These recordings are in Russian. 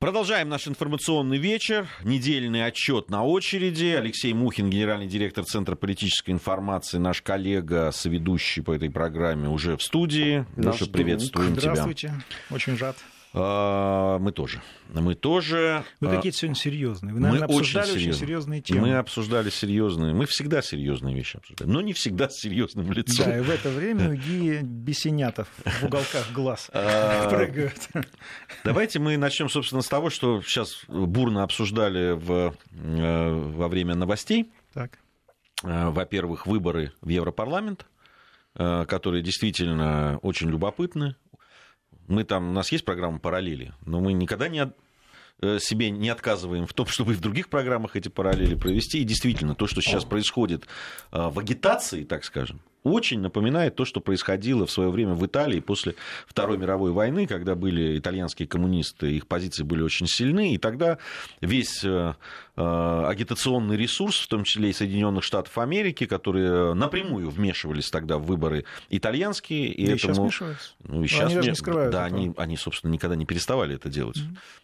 Продолжаем наш информационный вечер. Недельный отчет на очереди. Алексей Мухин, генеральный директор Центра политической информации, наш коллега, соведущий по этой программе, уже в студии. Леша, приветствуем тебя. Здравствуйте. Очень рад. А, мы тоже. Мы тоже. Вы а, какие-то сегодня серьезные. Вы, наверное, мы обсуждали очень, очень серьезные темы. Мы обсуждали серьезные. Мы всегда серьезные вещи обсуждаем, но не всегда с серьезным лицом. Да, и в это время у Гии бесенятов в уголках глаз А, прыгают. Давайте мы начнем, собственно, с того, что сейчас бурно обсуждали в, э, во время новостей. Так. Э, Во-первых, выборы в Европарламент, э, которые действительно очень любопытны. Мы там, у нас есть программа «Параллели», но мы никогда не от- э, себе не отказываем в том, чтобы и в других программах эти параллели провести. И действительно, то, что сейчас происходит э, в агитации, так скажем, очень напоминает то, что происходило в свое время в Италии после Второй мировой войны, когда были итальянские коммунисты, их позиции были очень сильны, и тогда весь э, э, агитационный ресурс, в том числе и Соединенных Штатов Америки, которые напрямую вмешивались тогда в выборы итальянские, и и сейчас этому... вмешиваются. Ну, и сейчас они даже не скрывают Да, этого. они, они, собственно, никогда не переставали это делать.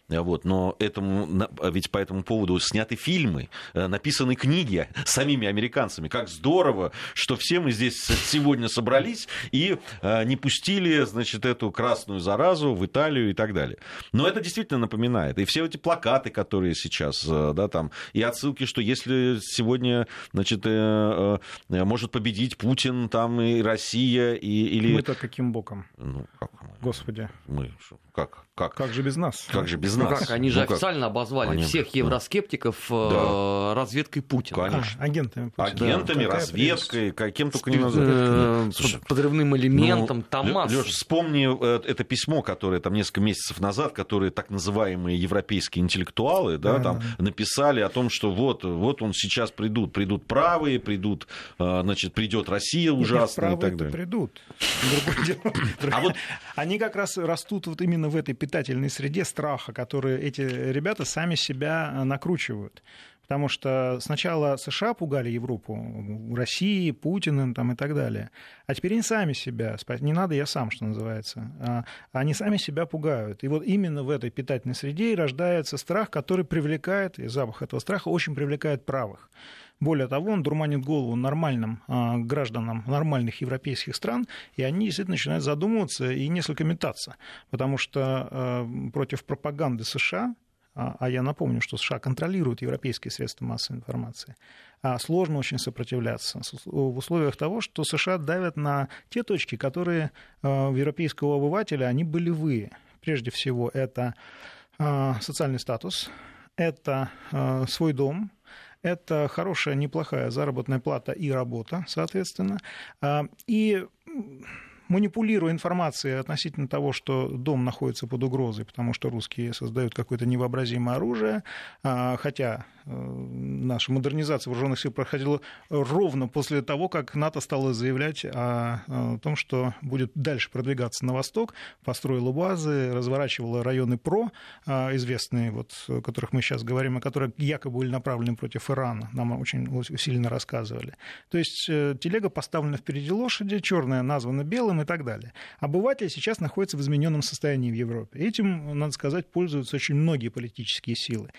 А Вот, но этому, на- ведь по этому поводу сняты фильмы, написаны книги самими американцами. Как здорово, что все мы здесь сегодня собрались и э, не пустили, значит, эту красную заразу в Италию и так далее. Но это действительно напоминает. И все эти плакаты, которые сейчас, э, да, там, и отсылки, что если сегодня, значит, э, может победить Путин, там, и Россия, и, или... Мы-то каким боком? Ну, как? Господи, Мы, как, как, как же без нас? как же без Ну нас? как, они же Ну как? официально обозвали Они- всех да. евроскептиков э, Да. разведкой Путина. А, Конечно. агентами. Путина. Агентами, Какая разведкой, каким только не Э, назовешь. Слушай, подрывным элементом, ну, там масса. Лёш, вспомни э, это письмо, которое там несколько месяцев назад, которые так называемые европейские интеллектуалы, да, Да, там да. написали о том, что вот, вот он сейчас придут, придут правые, придут, э, значит, придет Россия Нет, ужасная и правые-то так далее. придут. А вот Они как раз растут вот именно в этой питательной среде страха, которые эти ребята сами себя э, накручивают. Потому что сначала США пугали Европу, России, Путиным там, и так далее. А теперь они сами себя, не надо, я сам, что называется. А Они сами себя пугают. И вот именно в этой питательной среде и рождается страх, который привлекает, и запах этого страха очень привлекает правых. Более того, он дурманит голову нормальным а, гражданам нормальных европейских стран, и они действительно начинают задумываться и несколько метаться. Потому что а, против пропаганды США, а а я напомню, что США контролируют европейские средства массовой информации, сложно очень сопротивляться в условиях того, что США давят на те точки, которые у европейского обывателя, они болевые. Прежде всего, это социальный статус, это свой дом, это хорошая, неплохая заработная плата и работа, соответственно. А, И манипулируя информацией относительно того, что дом находится под угрозой, потому что русские создают какое-то невообразимое оружие, а, хотя э, наша модернизация вооруженных сил проходила ровно после того, как НАТО стало заявлять о, о том, что будет дальше продвигаться на восток, построила базы, разворачивала районы ПРО, а, известные, вот, о которых мы сейчас говорим, и которые якобы были направлены против Ирана, нам очень усиленно рассказывали. То есть э, телега поставлена впереди лошади, черная названа белым и так далее. Обыватель сейчас находится в измененном состоянии в Европе. Этим, надо сказать, пользуются очень многие политические силы.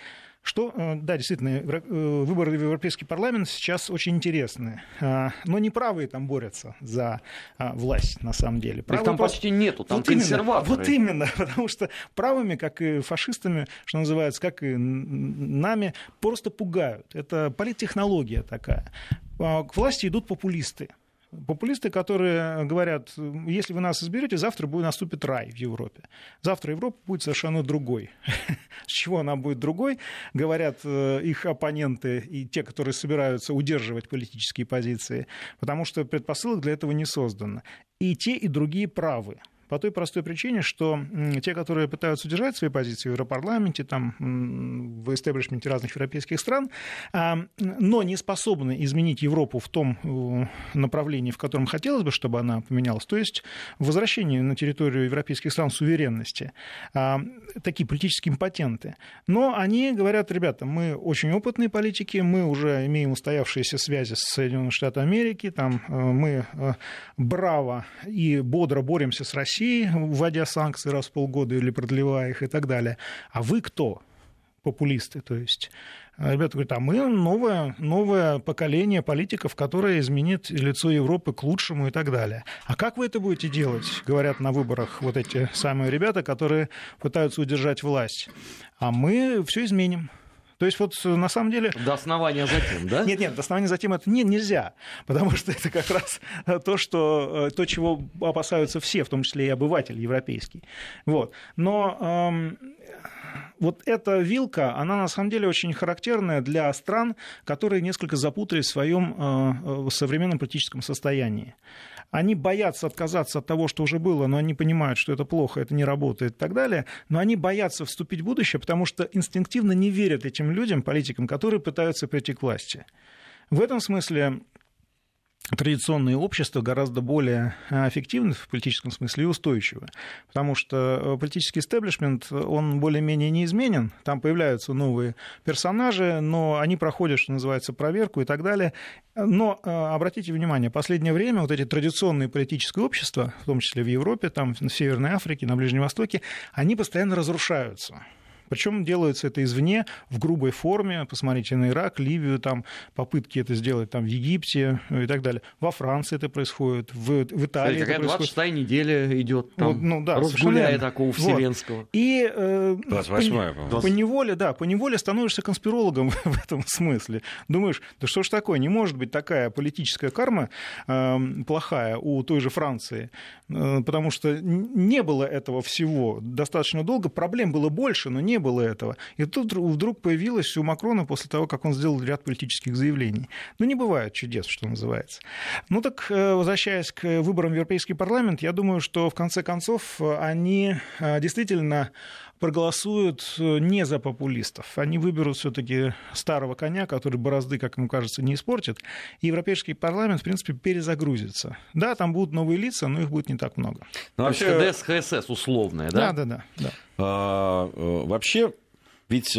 Что, э, да, действительно, э, выборы в Европейский парламент сейчас очень интересны. А, Но не правые там борются за а, власть, на самом деле. Их Правые там просто- почти нету, там вот именно, консерваторы. вот именно, потому что правыми, как и фашистами, что называется, как и нами, просто пугают. Это политтехнология такая. А, К власти идут популисты. Популисты, которые говорят, если вы нас изберете, завтра будет наступит рай в Европе. Завтра Европа будет совершенно другой. С чего она будет другой, говорят э, их оппоненты и те, которые собираются удерживать политические позиции, потому что предпосылок для этого не создано. И те, и другие правы. По той простой причине, что те, которые пытаются удержать свои позиции в Европарламенте, там, в истеблишменте разных европейских стран, а, но не способны изменить Европу в том э, направлении, в котором хотелось бы, чтобы она поменялась, то есть возвращение на территорию европейских стран суверенности, а, такие политические импотенты. Но они говорят, ребята, мы очень опытные политики, мы уже имеем устоявшиеся связи с Соединенными Штатами Америки, там, э, мы э, браво и бодро боремся с Россией, России, вводя санкции раз в полгода или продлевая их и так далее. А вы кто? Популисты, то есть. А ребята говорят, а мы новое, новое поколение политиков, которое изменит лицо Европы к лучшему и так далее. А как вы это будете делать, говорят на выборах вот эти самые ребята, которые пытаются удержать власть. А мы все изменим. То есть вот э, на самом деле... До основания затем, да? Нет, нет, до основания затем это не, нельзя, потому что это как раз э, то, что, э, то, чего опасаются все, в том числе и обыватель европейский. Вот. Но эм, вот эта вилка, она на самом деле очень характерная для стран, которые несколько запутались в своем э, современном политическом состоянии. Они боятся отказаться от того, что уже было, но они понимают, что это плохо, это не работает и так далее. Но они боятся вступить в будущее, потому что инстинктивно не верят этим людям, политикам, которые пытаются прийти к власти. В этом смысле традиционные общества гораздо более эффективны в политическом смысле и устойчивы, потому что э, политический истеблишмент, он более-менее неизменен, там появляются новые персонажи, но они проходят, что называется, проверку и так далее. Но э, обратите внимание, последнее время вот эти традиционные политические общества, в том числе в Европе, там, в Северной Африке, на Ближнем Востоке, они постоянно разрушаются. Причем делается это извне, в грубой форме. Посмотрите на Ирак, Ливию, там попытки это сделать там, в Египте и так далее. Во Франции это происходит, в, в Италии Смотрите, это происходит. 26 неделя идет там, Вот, ну, да, разгуляя такого вселенского. Вот. И э, 28 по, по неволе, да, по неволе становишься конспирологом в этом смысле. Думаешь, да что ж такое, не может быть такая политическая карма э, плохая у той же Франции, э, потому что не было этого всего достаточно долго, проблем было больше, но не было этого. И тут вдруг появилось у Макрона после того, как он сделал ряд политических заявлений. Ну, не бывает чудес, что называется. Ну так, э, возвращаясь к выборам в Европейский парламент, я думаю, что в конце концов они э, действительно проголосуют э, не за популистов. Они выберут все-таки старого коня, который борозды, как ему кажется, не испортит. И Европейский парламент, в принципе, перезагрузится. Да, там будут новые лица, но их будет не так много. Ну, вообще... ХДС, ХСС условная, да? Да, да, да. да. А, вообще, ведь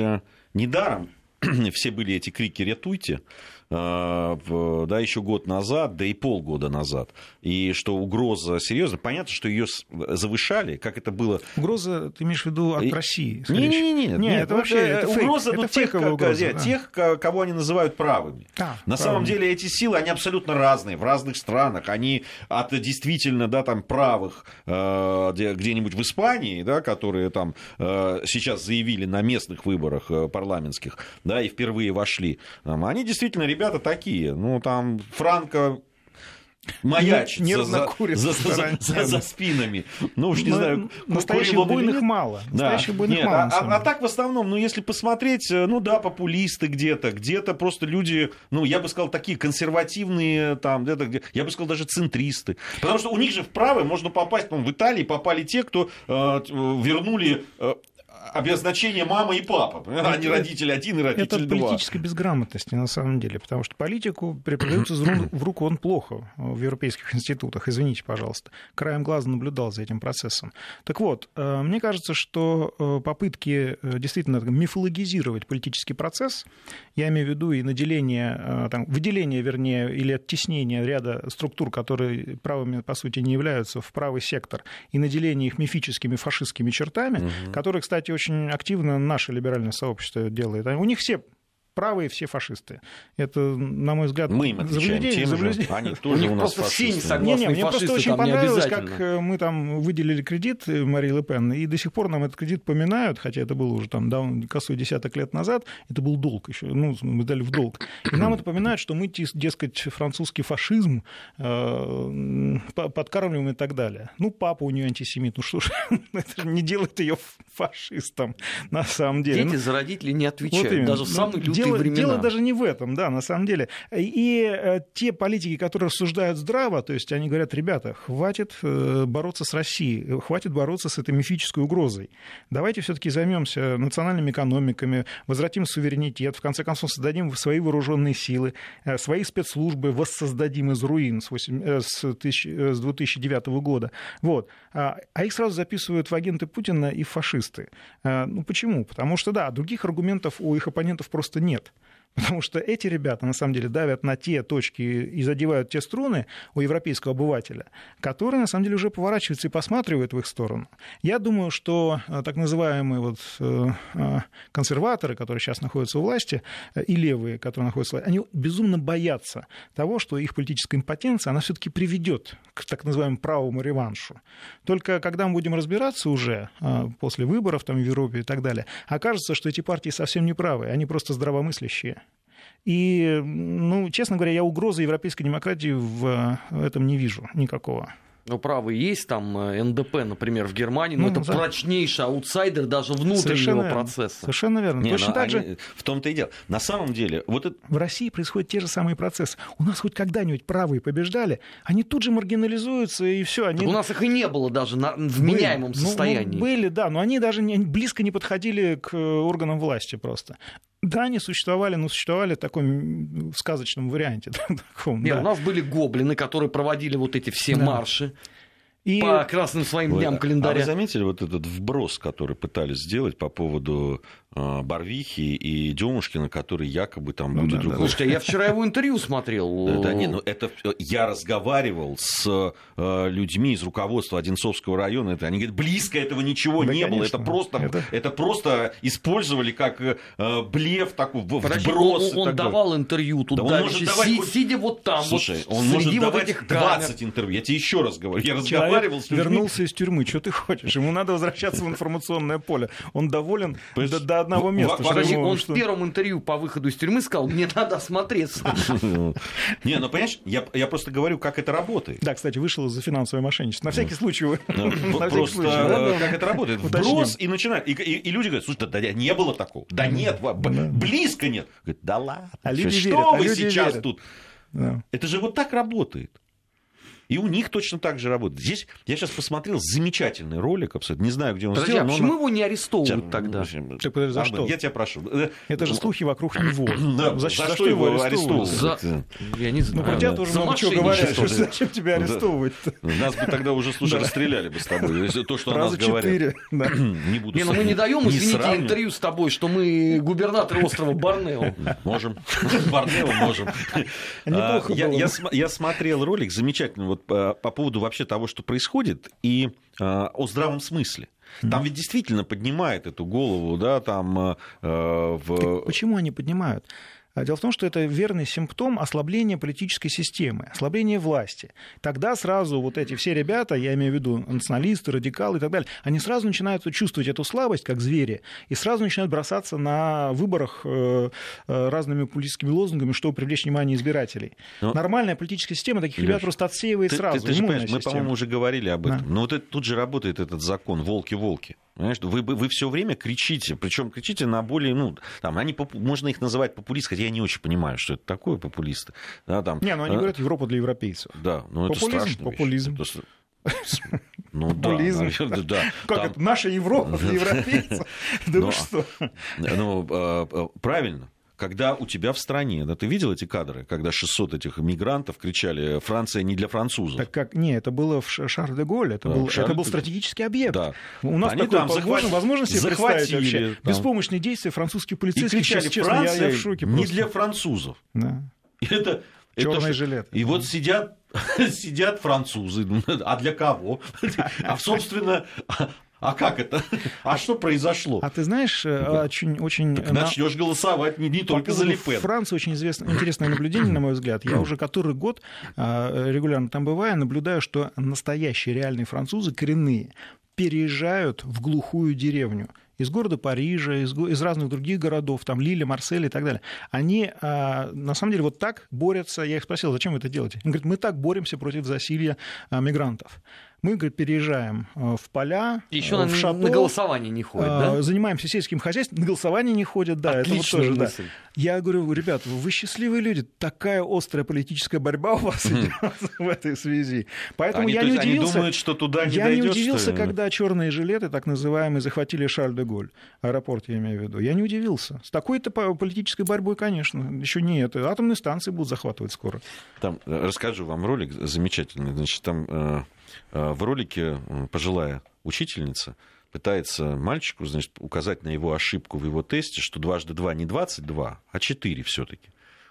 недаром все были эти крики «ретуйте», да, еще год назад, да и полгода назад. И что угроза серьезная. Понятно, что ее завышали, как это было. Угроза, ты имеешь в виду от и... России? Не-не-не, нет, нет, это вообще это угроза фейк. ну, это тех, как, угроза, да. тех, кого они называют правыми. А, На правыми. самом деле эти силы, они абсолютно разные в разных странах. Они от действительно, да, там правых э, где-нибудь в Испании, да, которые там э, сейчас заявили на местных выборах э, парламентских, да, и впервые вошли. Они действительно ребята такие. Ну, там Франко маячит не, за, за, за, за, за спинами. Ну уж не Но знаю, настоящих буйных мало. Да. Настоящих буйных Нет, мало. А, а так в основном, ну если посмотреть, э, ну да, популисты где-то, где-то просто люди, ну я бы сказал, такие консервативные, там, где-то, где, я бы сказал, даже центристы. Потому что у них же вправо можно попасть, по в Италии попали те, кто э, вернули э, обозначение мама и папа. Это, они родители один и родитель это два. Это политической безграмотности на самом деле, потому что политику преподаются в руку он плохо в европейских институтах. Извините, пожалуйста. Краем глаза наблюдал за этим процессом. Так вот, э, мне кажется, что э, попытки э, действительно мифологизировать политический процесс, я имею в виду и наделение, там, выделение, вернее, или оттеснение ряда структур, которые правыми, по сути, не являются, в правый сектор, и наделение их мифическими фашистскими чертами, угу. которые, кстати, очень активно наше либеральное сообщество делает. У них все правые все фашисты. Это, на мой взгляд, мы им заблуждение. заблуждение. Они тоже у, у нас фашисты. Не согласны, не, не, мне просто очень понравилось, как э, мы там выделили кредит э, Марии Ле Пен, и до сих пор нам этот кредит поминают, хотя это было уже там давно, косой десяток лет назад, это был долг еще, ну, мы дали в долг. И нам это поминают, что мы, дескать, французский фашизм э, подкармливаем и так далее. Ну, папа у нее антисемит, ну что ж, это не делает ее фашистом на самом деле. Дети ну, за родителей не отвечают, вот даже в самый ну, лютый дело, времена. Дело даже не в этом, да, на самом деле. И э, те политики, которые рассуждают здраво, то есть они говорят, ребята, хватит э, бороться с Россией, хватит бороться с этой мифической угрозой. Давайте все-таки займемся национальными экономиками, возвратим суверенитет, в конце концов создадим свои вооруженные силы, э, свои спецслужбы воссоздадим из руин с, 8, с, 1000, с 2009 года. Вот. А, а их сразу записывают в агенты Путина и фашисты. Ну почему? Потому что, да, других аргументов у их оппонентов просто нет нет. Потому что эти ребята, на самом деле, давят на те точки и задевают те струны у европейского обывателя, которые, на самом деле, уже поворачиваются и посматривают в их сторону. Я думаю, что э, так называемые вот э, э, консерваторы, которые сейчас находятся у власти, и левые, которые находятся у власти, они безумно боятся того, что их политическая импотенция, она все-таки приведет к так называемому правому реваншу. Только когда мы будем разбираться уже после выборов там, в Европе и так далее, окажется, что эти партии совсем не правы, они просто здравомыслящие. И, ну, честно говоря, я угрозы европейской демократии в этом не вижу никакого. Ну, право есть, там э, НДП, например, в Германии, но ну, это да. прочнейший аутсайдер даже внутреннего Совершенно процесса. Совершенно верно. Не, Точно так они, же... В том-то и дело. На самом деле... Вот это... В России происходят те же самые процессы. У нас хоть когда-нибудь правые побеждали, они тут же маргинализуются, и все. Они... у нас их и не было даже на вменяемом были. состоянии. Ну, ну, были, да, но они даже не, близко не подходили к органам власти просто. Да, они существовали, но существовали в таком сказочном варианте. Таком, Нет, да. У нас были гоблины, которые проводили вот эти все да. марши. И... По красным своим дням календаря. А вы заметили вот этот вброс, который пытались сделать по поводу э, Барвихи и Демушкина, который якобы там ну, будет... Да, да. Слушайте, я вчера его интервью смотрел. Да, да не, ну это... Я разговаривал с людьми из руководства Одинцовского района, это, они говорят, близко этого ничего да, не конечно. было, это просто, это... это просто использовали как э, блеф, такой Подожди, вброс. Он, он давал интервью туда, да, он может давать... си, сидя вот там, Слушай, вот, он может давать 20 интервью, я тебе еще раз говорю, я разговаривал разговаривал с людьми. вернулся из тюрьмы, что ты хочешь? Ему надо возвращаться в информационное поле. Он доволен до, до одного места. Подожди, он что... в первом интервью по выходу из тюрьмы сказал, мне надо осмотреться. Не, ну понимаешь, я, я просто говорю, как это работает. Да, кстати, вышел из-за финансовой мошенничества. На всякий случай. Просто э, как это работает. Вброс и начинает. И люди говорят, слушай, да не было такого. Да нет, близко нет. Да ладно. А что вы сейчас тут? Это же вот так работает. И у них точно так же работает. Здесь я сейчас посмотрел замечательный ролик, абсолютно. Не знаю, где он Подожди, сделан. А почему он... его не арестовывают сейчас, тогда? Так, подожди, за что? Я тебя прошу. Это же слухи вокруг него. Да, за, за, за что его арестовывают? За... Я не знаю. Ну, хотя тоже много чего говорят. Зачем тебя арестовывать Нас бы тогда уже, слушай, расстреляли бы с тобой. То, что нас говорят. Не буду Не, ну мы не даем, извините, интервью с тобой, что мы губернатор острова Борнео. Можем. Борнео можем. Я смотрел ролик замечательный. Вот по, по поводу вообще того, что происходит, и э, о здравом смысле. Там ведь действительно поднимает эту голову, да, там... Э, в... Так почему они поднимают? А дело в том, что это верный симптом ослабления политической системы, ослабления власти. Тогда сразу вот эти все ребята, я имею в виду националисты, радикалы и так далее, они сразу начинают чувствовать эту слабость, как звери, и сразу начинают бросаться на выборах э, э, разными политическими лозунгами, чтобы привлечь внимание избирателей. Но... Нормальная политическая система таких Леш, ребят просто отсеивает ты, сразу. Ты, ты же понимаешь, мы, по-моему, уже говорили об этом. Да. Но вот это, тут же работает этот закон «волки-волки». Понимаешь, вы, вы все время кричите, причем кричите на более, ну, там, они, можно их называть популисты, хотя я не очень понимаю, что это такое популисты. Да, там, не, ну они а... говорят Европа для европейцев. Да, но популизм, это страшно. Популизм. Это... Ну популизм. да, наверное, да. Как Там... это? Наша Европа для европейцев? Да ну что? Ну, а, а, правильно когда у тебя в стране, да, ты видел эти кадры, когда 600 этих мигрантов кричали «Франция не для французов». Так как, не, это было в Шар-де-Голь, это, да, был, Шар... это был стратегический объект. Да. У нас Они такой там захват... возможности захватили, вообще. Там. Беспомощные действия французских полицейских. И кричали, честно, Франция я, я в шоке не для французов. Да. Это, Черный это, жилет. И вот сидят сидят французы. А для кого? А, собственно, а как это? А что произошло? А ты знаешь, э, очень... очень начнешь голосовать не, не только за Липен. Франция очень известно, интересное наблюдение, на мой взгляд. Я уже который год э, регулярно там бываю, наблюдаю, что настоящие реальные французы, коренные, переезжают в глухую деревню из города Парижа, из, из разных других городов, там Лили, Марсель и так далее, они а, на самом деле вот так борются. Я их спросил, зачем вы это делаете? Они говорят, мы так боремся против засилья а, мигрантов. Мы, говорит, переезжаем э, в поля, Еще э, в шато. на голосование не ходят, да? Э, занимаемся сельским хозяйством, на голосование не ходят, да. Отличная это вот тоже, мысль. Да. Я говорю, ребят, вы счастливые люди, такая острая политическая борьба у вас идет в этой связи. Поэтому они, я не удивился. Они думают, что туда не Я дойдет, не удивился, когда черные жилеты, так называемые, захватили Шарль-де-Голь, аэропорт, я имею в виду. Я не удивился. С такой-то политической борьбой, конечно, еще не это. Атомные станции будут захватывать скоро. Там расскажу вам ролик замечательный. Значит, там в ролике пожилая учительница пытается мальчику значит, указать на его ошибку в его тесте, что дважды два не 22, а 4 все-таки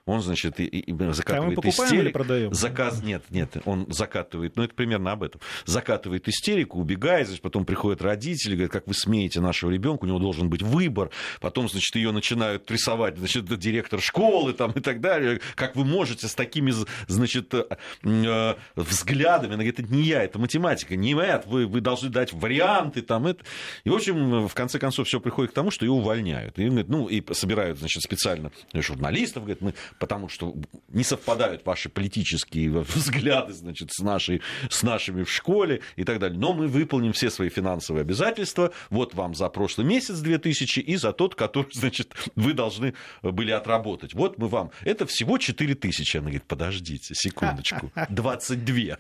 он, значит, и, и закатывает а истерику. продаем? Заказ... Нет, нет, он закатывает, ну, это примерно об этом. Закатывает истерику, убегает, значит, потом приходят родители, говорят, как вы смеете нашего ребенка, у него должен быть выбор. Потом, значит, ее начинают прессовать, значит, директор школы там, и так далее. Как вы можете с такими, значит, э, э, взглядами? Она говорит, это не я, это математика, не я, вы, вы должны дать варианты там. Это. И, в общем, в конце концов, все приходит к тому, что ее увольняют. И, ну, и собирают, значит, специально журналистов, говорят, мы потому что не совпадают ваши политические взгляды значит, с, нашей, с нашими в школе и так далее. Но мы выполним все свои финансовые обязательства. Вот вам за прошлый месяц 2000 и за тот, который значит, вы должны были отработать. Вот мы вам. Это всего 4000. Она говорит, подождите, секундочку. 22.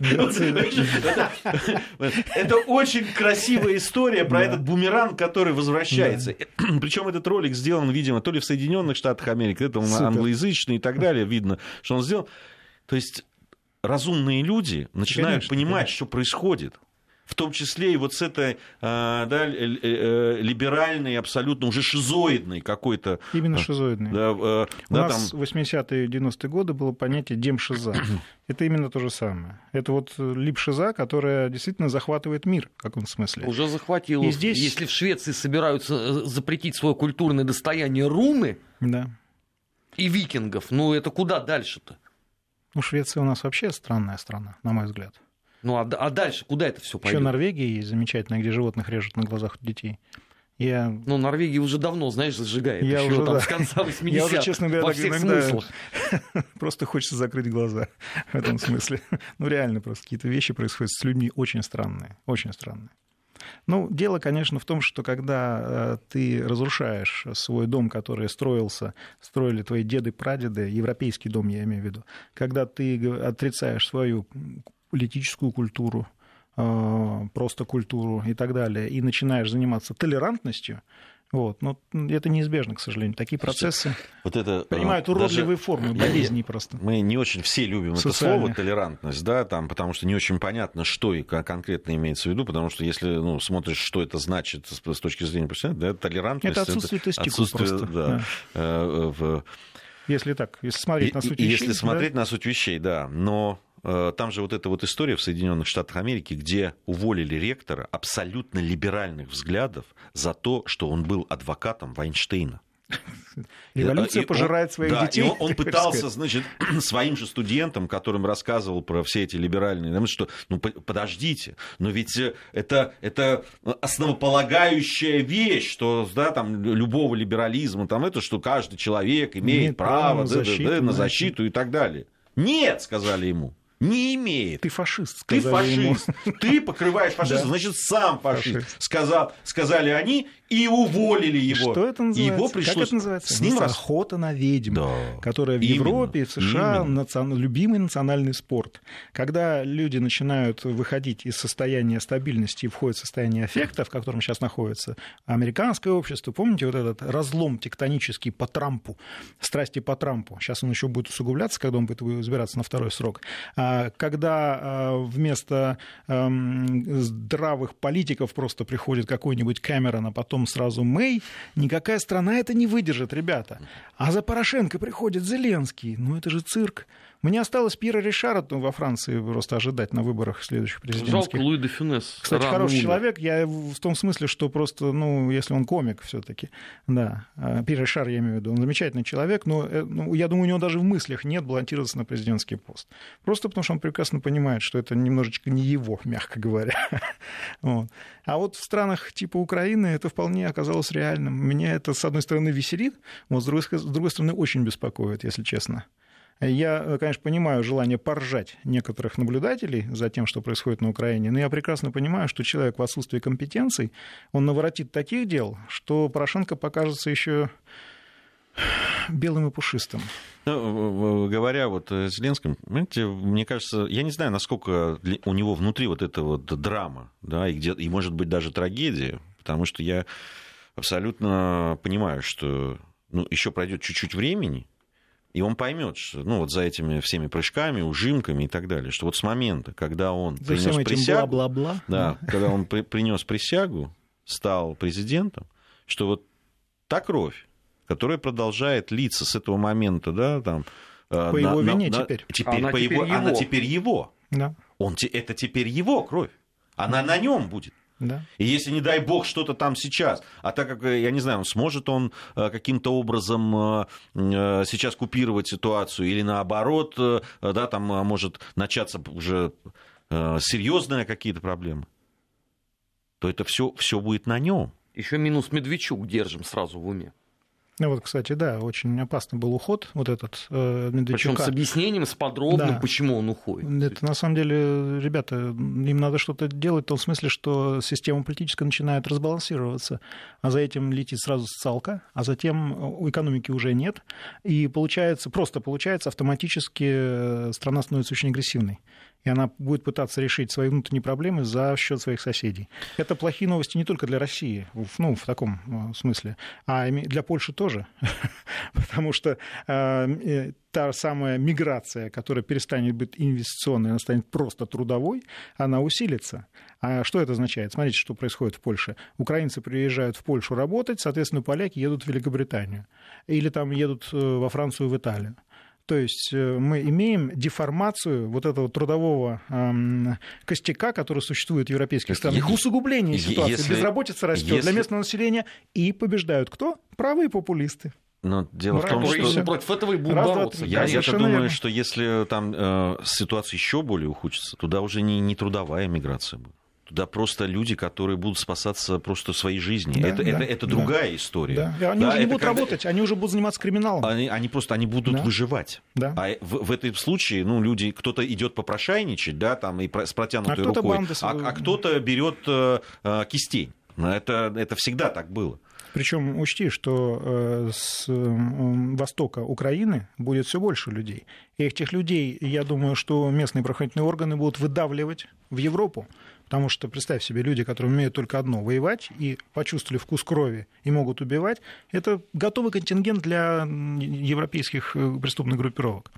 Это очень красивая история про этот бумеранг, который возвращается. Причем этот ролик сделан, видимо, то ли в Соединенных Штатах Америки, это англоязычный и так далее, видно, что он сделал. То есть разумные люди начинают конечно, понимать, конечно. что происходит в том числе и вот с этой а, да, э, либеральной, абсолютно уже шизоидной какой-то... Именно а, шизоидной. Да, У да, нас там... в 80-е и 90-е годы было понятие демшиза. Это именно то же самое. Это вот липшиза, которая действительно захватывает мир в каком смысле. Уже захватила. И здесь... Если в Швеции собираются э, запретить свое культурное достояние руны, да и викингов. Ну, это куда дальше-то? Ну, Швеция у нас вообще странная страна, на мой взгляд. Ну, а, а дальше куда это все пойдет? Еще Норвегия есть замечательная, где животных режут на глазах у детей. Я... Ну, Норвегия уже давно, знаешь, зажигает. Я еще уже, там да. с конца 80-х. Я уже, честно говоря, во всех иногда... смыслах. Просто хочется закрыть глаза в этом смысле. Ну, реально, просто какие-то вещи происходят с людьми очень странные. Очень странные. Ну, дело, конечно, в том, что когда э, ты разрушаешь свой дом, который строился, строили твои деды, прадеды, европейский дом, я имею в виду, когда ты отрицаешь свою политическую культуру, э, просто культуру и так далее, и начинаешь заниматься толерантностью, вот. Но это неизбежно, к сожалению. Такие процессы вот это, а, принимают уродливые формы, болезней просто. Мы не очень все любим Социальных. это слово толерантность, да, там, потому что не очень понятно, что и конкретно имеется в виду, потому что если ну, смотришь, что это значит с, точки зрения профессионала, да, толерантность... Это отсутствие это отсутствие, просто. Да, да. Э, в... Если так, если смотреть и, на суть вещей. Если смотреть на суть вещей, да. Но Э, там же вот эта вот история в Соединенных Штатах Америки, где уволили ректора абсолютно либеральных взглядов за то, что он был адвокатом Вайнштейна. Революция и пожирает своих да, детей. И он, он пытался, значит, своим же студентам, которым рассказывал про все эти либеральные, что, ну, подождите, но ведь э, это, это основополагающая вещь, что, да, там, любого либерализма, там, это, что каждый человек имеет, имеет право, право на, защиту, да, на защиту и так далее. Нет, сказали ему не имеет. Ты фашист, Ты фашист. Ему. Ты покрываешь фашизм, да. значит, сам фашист. фашист. Сказал, сказали они, и уволили его. Что это называется? Его пришлось... Как это называется? С ним охота на ведьм, да. которая в Именно. Европе в США национ... любимый национальный спорт. Когда люди начинают выходить из состояния стабильности и входят в состояние аффекта, в котором сейчас находится американское общество, помните вот этот разлом тектонический по Трампу, страсти по Трампу, сейчас он еще будет усугубляться, когда он будет избираться на второй срок, а когда а, вместо эм, здравых политиков просто приходит какой-нибудь Кэмерон, а потом сразу Мэй, никакая страна это не выдержит, ребята. А за Порошенко приходит Зеленский. Ну это же цирк. Мне осталось Пьера Ришара во Франции просто ожидать на выборах следующих президентских. Жалко Луи де Фюнес. Кстати, хороший умер. человек. Я в том смысле, что просто, ну, если он комик все таки да. А, Пьер Ришар, я имею в виду, он замечательный человек, но э, ну, я думаю, у него даже в мыслях нет баллотироваться на президентский пост. Просто потому что он прекрасно понимает, что это немножечко не его, мягко говоря. вот. А вот в странах типа Украины это вполне оказалось реальным. Меня это, с одной стороны, веселит, но с другой, с другой стороны, очень беспокоит, если честно. Я, конечно, понимаю желание поржать некоторых наблюдателей за тем, что происходит на Украине, но я прекрасно понимаю, что человек в отсутствии компетенций, он наворотит таких дел, что Порошенко покажется еще белым и пушистым. Ну, говоря вот о Зеленском, понимаете, мне кажется, я не знаю, насколько у него внутри вот эта вот драма, да, и, где, и может быть даже трагедия, потому что я абсолютно понимаю, что ну, еще пройдет чуть-чуть времени, и он поймет, что, ну, вот за этими всеми прыжками, ужимками и так далее, что вот с момента, когда он за принес присягу, бла-бла-бла. Да, когда он при, принес присягу стал президентом, что вот та кровь, которая продолжает литься с этого момента, да, там... По на, его вине на, теперь. теперь она, по теперь его, его. она теперь его. Да. Он, это теперь его кровь. Она на нем будет. Да. И если, не дай бог, что-то там сейчас, а так как, я не знаю, сможет он э, каким-то образом э, э, сейчас купировать ситуацию или наоборот, да, там может начаться уже серьезные какие-то проблемы, то это все, все будет на нем. Еще минус Медведчук держим сразу в уме. Ну вот, кстати, да, очень опасный был уход вот этот э, Медведчука. Причем с объяснением, с подробным, да. почему он уходит. Это на самом деле, ребята, им надо что-то делать в том смысле, что система политическая начинает разбалансироваться, а за этим летит сразу социалка, а затем у экономики уже нет, и получается, просто получается автоматически э, страна становится очень агрессивной и она будет пытаться решить свои внутренние проблемы за счет своих соседей. Это плохие новости не только для России, ну, в таком э, смысле, а для Польши тоже, потому что э, э, та самая миграция, которая перестанет быть инвестиционной, она станет просто трудовой, она усилится. А что это означает? Смотрите, что происходит в Польше. Украинцы приезжают в Польшу работать, соответственно, поляки едут в Великобританию. Или там едут во Францию, в Италию. То есть э, мы имеем деформацию вот этого трудового эм, костяка, который существует в европейских странах, их усугубление ситуации, если, безработица растет если... для местного населения, и побеждают кто? Правые популисты. Но дело Браво, в том, что против этого и будут Раз, бороться. Я, я думаю, верно. что если там э, ситуация еще более ухудшится, туда уже не, не трудовая миграция будет. Туда просто люди, которые будут спасаться просто своей жизни. Да, это, да, это, это да, другая история. Да. Они да, уже не будут когда... работать, они уже будут заниматься криминалом. Они, они просто они будут да. выживать. Да. А в, в этом случае, ну, люди, кто-то идет попрошайничать, да, там, и с протянутой а рукой, банды... а, а кто-то берет э, э, кистень. Это, это всегда так было. Причем учти, что э, с востока Украины будет все больше людей. И этих людей, я думаю, что местные правоохранительные органы будут выдавливать в Европу. Потому что, представь себе, люди, которые умеют только одно – воевать, и почувствовали вкус крови и могут убивать, это готовый контингент для европейских э, преступных группировок.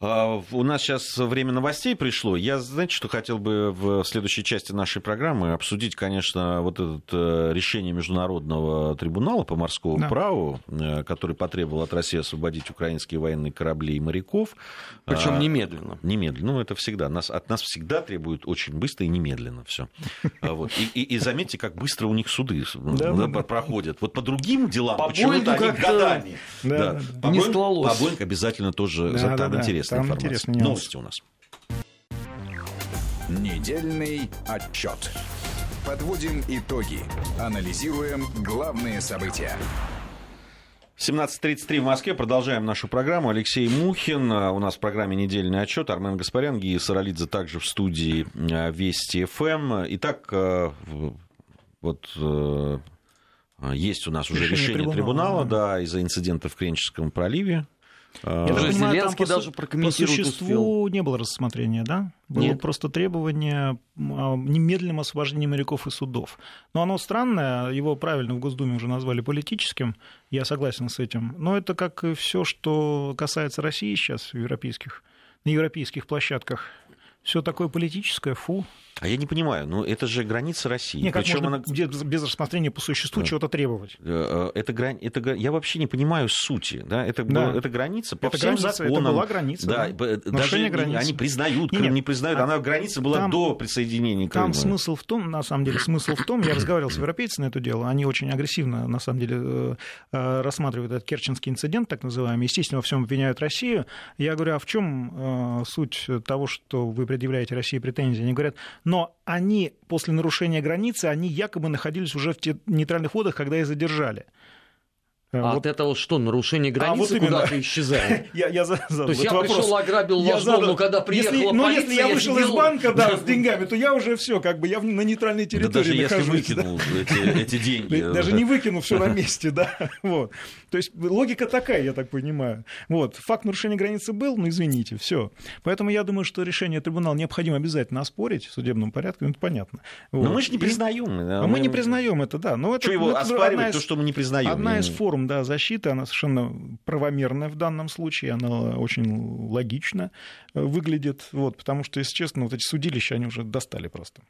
А, у нас сейчас время новостей пришло. Я, знаете, что хотел бы в следующей части нашей программы обсудить, конечно, вот это э, решение Международного трибунала по морскому да. праву, э, который потребовал от России освободить украинские военные корабли и моряков. Причем а, немедленно. Немедленно. Ну, это всегда. Нас, от нас всегда требуют очень быстро и немедленно все. А вот. И, и, и заметьте, как быстро у них суды да, да, проходят. Вот по другим делам почему-то они годами. Да, да. Да. Не склалось. По обязательно тоже да, там да, интересно интересная Там информация. Новости у нас. Недельный отчет. Подводим итоги. Анализируем главные события. 17.33 в Москве. Продолжаем нашу программу. Алексей Мухин. У нас в программе «Недельный отчет». Армен Гаспарян, Гия Саралидзе также в студии э, Вести ФМ. Итак, э, вот э, есть у нас уже решение, решение трибунала, трибунала да, из-за инцидента в Кренческом проливе. Я Уже понимаю, Зеленский даже прокомментировать По существу успел. не было рассмотрения, да? Было Нет. просто требование немедленного освобождения моряков и судов. Но оно странное, его правильно в Госдуме уже назвали политическим, я согласен с этим. Но это как и все, что касается России сейчас в европейских, на европейских площадках. Все такое политическое, фу. А я не понимаю, ну это же граница России. Нет, как можно она... без рассмотрения по существу да. чего-то требовать? Э, э, это, грань, это, я вообще не понимаю сути. Да? Это, да. Была, это граница по это всем граница, законам. Это была граница. Да, да. Даже границы. они признают, Крым не признают. Она граница была там, до присоединения Крыма. Там смысл в том, на самом деле, смысл в том, я разговаривал с европейцами на это дело, они очень агрессивно, на самом деле, э, рассматривают этот керченский инцидент, так называемый. Естественно, во всем обвиняют Россию. Я говорю, а в чем суть того, что вы предъявляете России претензии? Они говорят, но они после нарушения границы, они якобы находились уже в нейтральных водах, когда их задержали. А вот. от этого что, нарушение границы а вот куда-то исчезает? я, я задал То есть я вопрос. пришел, ограбил я ваш дом, но когда приехала если, ну, если я вышел из банка да, с деньгами, то я уже все, как бы я на нейтральной территории да даже нахожусь. если выкинул да? эти, эти деньги. Даже не выкину все на месте, да. Вот. То есть логика такая, я так понимаю. Вот. Факт нарушения границы был, ну извините, все. Поэтому я думаю, что решение трибунала необходимо обязательно оспорить в судебном порядке, ну, это понятно. Вот. Но мы же не признаем. Мы, мы не признаем это, да. Но это, что его оспаривать, то, что мы не признаем? Одна из форм да, защиты, она совершенно правомерная в данном случае, она очень логично выглядит, вот, потому что, если честно, вот эти судилища, они уже достали просто.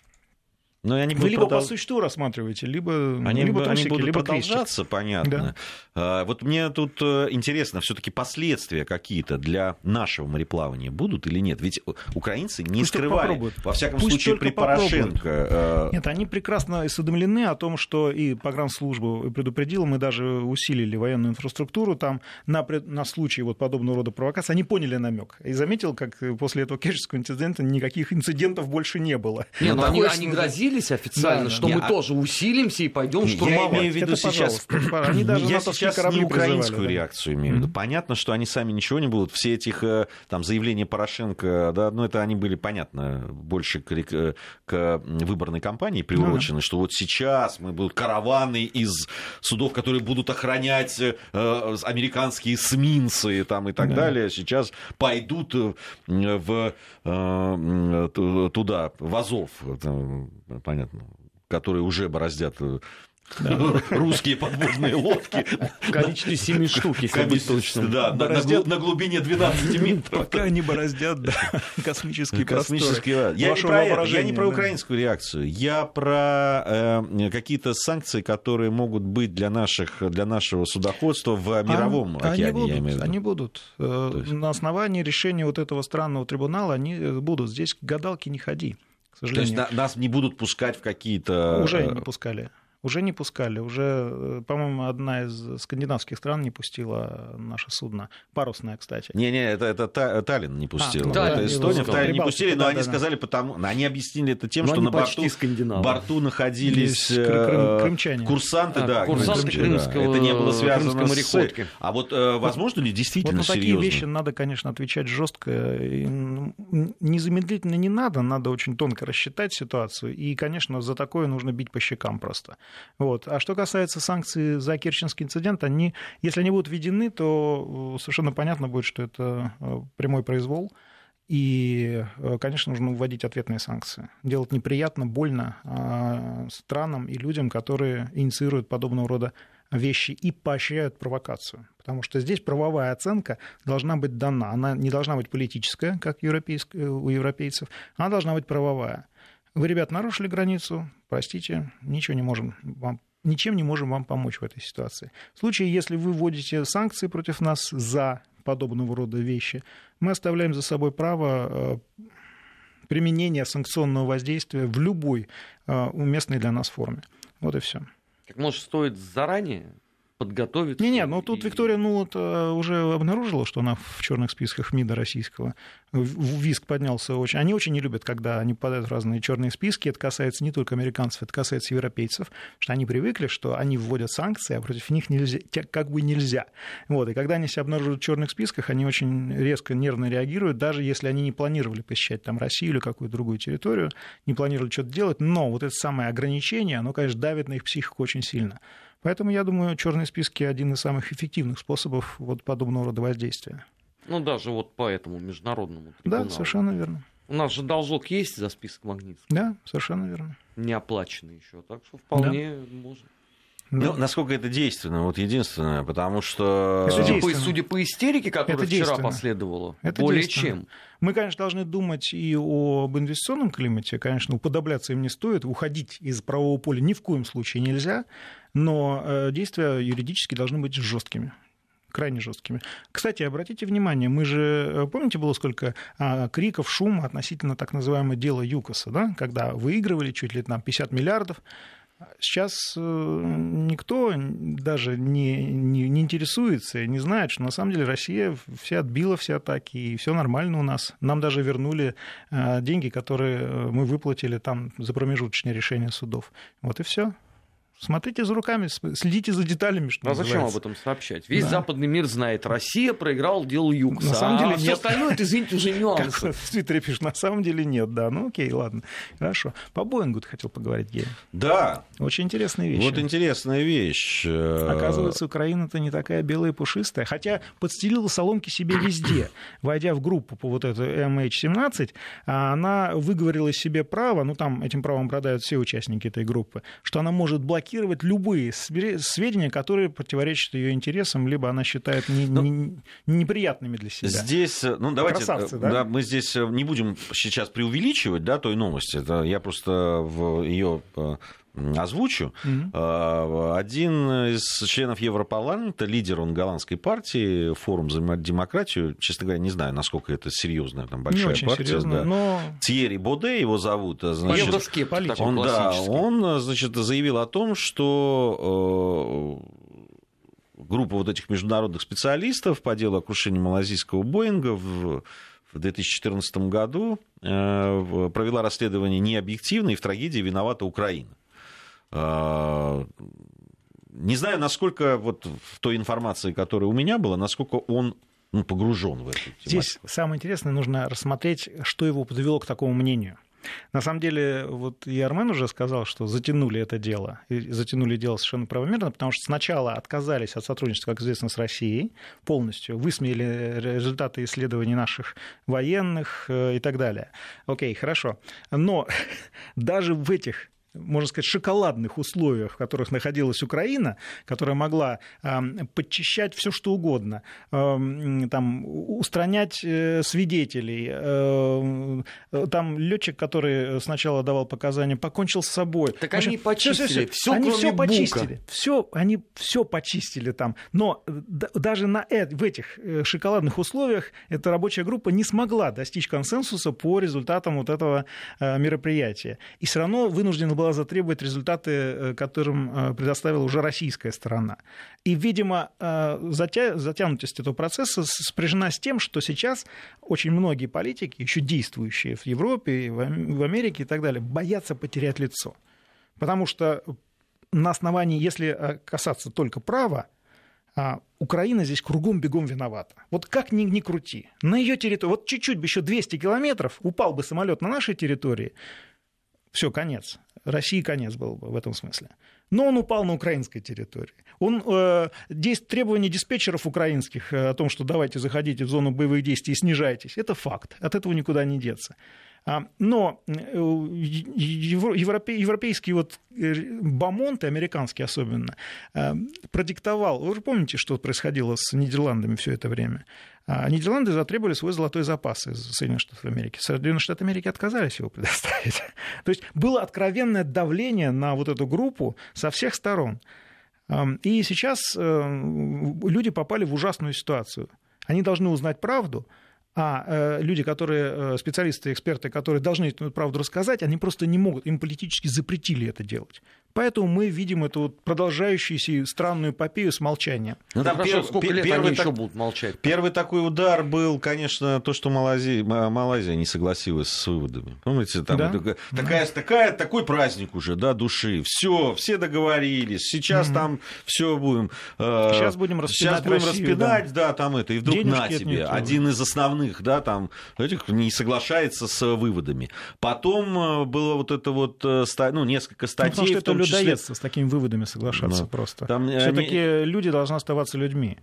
Но они Вы либо продол... по существу рассматриваете, либо, они, либо трусики, они будут либо продолжаться, крестик. понятно. Да. Вот мне тут э, интересно, все-таки последствия какие-то для нашего мореплавания будут или нет? Ведь украинцы не Пусть скрывали, во всяком Пусть случае, при Порошенко. Попробуют. Э, нет, они прекрасно осведомлены о том, что и погранслужба предупредила, мы даже усилили военную инфраструктуру там на, на случай вот подобного рода провокации. Они поняли намек. И заметил, как после этого кешевского инцидента никаких инцидентов больше не было. Нет, но ну, они, они грозились официально, да, что да. мы а... тоже усилимся и пойдем штурмовать. Я имею в виду сейчас... Они даже я сейчас не украинскую реакцию имею в виду. Понятно, что они сами ничего не будут. Все этих э, там заявления Порошенко, да, ну это они были, понятно, больше к, к, к выборной кампании приурочены, что вот сейчас мы будут караваны из судов, которые будут охранять э, американские СМИНцы там, и так да. далее, сейчас пойдут э, в, э, туда, в Азов, понятно, которые уже бороздят э, да. русские подводные лодки. В количестве 7 штук, если быть точным. Да, бороздят... на, глубине 12 метров. Пока они бороздят да, космические космические я не, про, я не про украинскую реакцию, я про э, какие-то санкции, которые могут быть для, наших, для нашего судоходства в мировом а, океане, они будут, я имею в виду. Они будут. Э, есть... На основании решения вот этого странного трибунала они будут. Здесь к гадалке не ходи. К сожалению. То есть нас не будут пускать в какие-то... Уже э, не пускали уже не пускали. Уже, э, по-моему, одна из скандинавских стран не пустила наше судно. Парусное, кстати. Не-не, это, это Таллин не пустил. А, это Эстония, в Таллин не пустили, но да, они да, сказали, потому... Они объяснили это тем, но что на борту, борту находились крым, э, крымчане. курсанты, а, да, курсанты крымского, Это не было связано с... А вот э, возможно ли действительно вот на такие вещи надо, конечно, отвечать жестко. Незамедлительно не надо, надо очень тонко рассчитать ситуацию. И, конечно, за такое нужно бить по щекам просто. Вот. А что касается санкций за Керченский инцидент, они, если они будут введены, то э, совершенно понятно будет, что это э, прямой произвол. И, э, конечно, нужно вводить ответные санкции. Делать неприятно, больно странам и людям, которые инициируют подобного рода вещи и поощряют провокацию. Потому что здесь правовая оценка должна быть дана. Она не должна быть политическая, как у европейцев, она должна быть правовая. Вы, ребят, нарушили границу, простите, ничего не можем вам ничем не можем вам помочь в этой ситуации. В случае, если вы вводите санкции против нас за подобного рода вещи, мы оставляем за собой право э, применения санкционного воздействия в любой э, уместной для нас форме. Вот и все. Так может стоит заранее подготовиться. Не-не, но тут и... Виктория ну, вот, э, уже обнаружила, что она в черных списках МИДа российского. Виск поднялся очень. Они очень не любят, когда они попадают в разные черные списки. Это касается не только американцев, это касается европейцев, что они привыкли, что они вводят санкции, а против них нельзя, как бы нельзя. Вот. И когда они себя обнаруживают в черных списках, они очень резко, нервно реагируют, даже если они не планировали посещать там Россию или какую-то другую территорию, не планировали что-то делать, но вот это самое ограничение, оно, конечно, давит на их психику очень сильно. Поэтому, я думаю, черные списки один из самых эффективных способов вот подобного рода воздействия. Ну, даже вот по этому международному трибуналу. Да, совершенно верно. У нас же должок есть за список Магнитского. Да, совершенно верно. Не оплаченный еще, так что вполне да. можно. Да. Ну, насколько это действенно, вот единственное, потому что... Судя по, судя по истерике, которая это вчера последовала, это более чем. Мы, конечно, должны думать и об инвестиционном климате, конечно, уподобляться им не стоит, уходить из правового поля ни в коем случае нельзя, но э, действия юридически должны быть жесткими крайне жесткими. Кстати, обратите внимание, мы же, э, помните, было сколько а, криков, шума относительно так называемого дела ЮКОСа, да, когда выигрывали чуть ли там 50 миллиардов, Сейчас э, никто даже не, не, не интересуется, не знает, что на самом деле Россия все отбила все атаки, и все нормально у нас. Нам даже вернули деньги, которые мы выплатили там за промежуточное решение судов. Вот и все. Смотрите за руками, следите за деталями, что А называется. зачем об этом сообщать? Весь да. западный мир знает, Россия проиграл дело ЮКСа, на самом деле а нет. все остальное, это, извините, уже нюансы. Как в Твиттере пишут, на самом деле нет, да. Ну окей, ладно, хорошо. По Боингу ты хотел поговорить, Гея. Да. Очень интересная вещь. Вот интересная вещь. Оказывается, Украина-то не такая белая и пушистая, хотя подстелила соломки себе везде. Войдя в группу по вот этой MH17, она выговорила себе право, ну там этим правом продают все участники этой группы, что она может блокировать блокировать любые сведения, которые противоречат ее интересам, либо она считает не, ну, не, неприятными для себя. Здесь, ну давайте, Красавцы, да? Да, мы здесь не будем сейчас преувеличивать, да, той новости. Это я просто в ее озвучу. Mm-hmm. Один из членов Европарламента, лидер он голландской партии, форум за демократию, честно говоря, не знаю, насколько это серьезная, там, большая не партия. Серьезно, да. но... Тьерри Боде его зовут. А, значит, Евроскептик он, да, он значит, заявил о том, что э, группа вот этих международных специалистов по делу о крушении малазийского Боинга в в 2014 году э, провела расследование необъективно, и в трагедии виновата Украина. А, не знаю, насколько вот в той информации, которая у меня была, насколько он ну, погружен в эту. Здесь самое интересное, нужно рассмотреть, что его подвело к такому мнению. На самом деле, вот и Армен уже сказал, что затянули это дело. И затянули дело совершенно правомерно, потому что сначала отказались от сотрудничества, как известно, с Россией полностью, высмеяли результаты исследований наших военных э, и так далее. Окей, хорошо. Но даже в этих можно сказать, шоколадных условиях, в которых находилась Украина, которая могла подчищать все что угодно, там, устранять э, свидетелей. Э, там летчик, который сначала давал показания, покончил с собой. Так общем, они почистили, все, они все почистили, все, они все почистили там. Но даже на, в этих э, шоколадных условиях эта рабочая группа не смогла достичь консенсуса по результатам вот этого мероприятия. И все равно вынуждена была была затребовать результаты, э, которым э, предоставила уже российская сторона. И, видимо, э, затя... затянутость этого процесса спряжена с тем, что сейчас очень многие политики, еще действующие в Европе, в Америке и так далее, боятся потерять лицо. Потому что на основании, если касаться только права, а, Украина здесь кругом бегом виновата. Вот как ни, ни крути. На ее территории, вот чуть-чуть бы еще 200 километров, упал бы самолет на нашей территории, все, конец. России конец был бы в этом смысле. Но он упал на украинской территории. Он, э, требования диспетчеров украинских э, о том, что давайте заходите в зону боевых действий и снижайтесь. Это факт. От этого никуда не деться. А, но э, европейский вот э, Бамонт, американский особенно, продиктовал... Вы же помните, что происходило с Нидерландами все это время? А Нидерланды затребовали свой золотой запас из Соединенных Штатов Америки. Соединенные Штаты Америки отказались его предоставить. То есть было откровенное давление на вот эту группу со всех сторон. И сейчас э, люди попали в ужасную ситуацию. Они должны узнать правду, а э, люди, которые, э, специалисты, эксперты, которые должны эту правду рассказать, они просто не могут, им политически запретили это делать. Поэтому мы видим эту вот продолжающуюся странную эпопею с молчанием. Ну, там Хорошо, пер... сколько лет первый они так... еще будут молчать? Первый такой удар был, конечно, то, что Малайзия, Малайзия не согласилась с выводами. Помните, там да? такая, да. такая, такая, такой праздник уже, да, души. Все, все договорились. Сейчас mm там все будем... Э, сейчас будем распинать Сейчас будем Россию, распинать, да. да, там это. И вдруг Денежки на тебе. Один из основных, да, там, этих не соглашается с выводами. Потом э, было вот это вот, э, ну, несколько статей, ну, в том людоедство с такими выводами соглашаться ну, просто. Там, э, Все-таки не... люди должны оставаться людьми.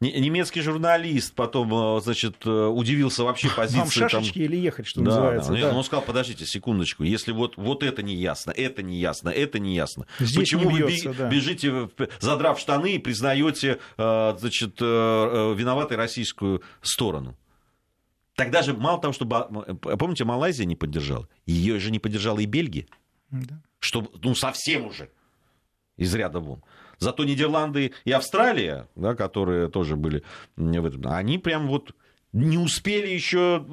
Немецкий журналист потом, значит, удивился вообще позиции. Вам шашечки там... или ехать, что да, называется. Да. Да. Он сказал, подождите секундочку, если вот, вот это не ясно, это не ясно, это не ясно. Здесь Почему не бьется, вы да. бежите, задрав штаны, и признаете, значит, виноватой российскую сторону? Тогда же мало того, что... Помните, Малайзия не поддержала? Ее же не поддержала и Бельгия. Да. Что, ну, совсем уже из ряда вон. Зато Нидерланды и Австралия, да, которые тоже были в этом, они прям вот не успели еще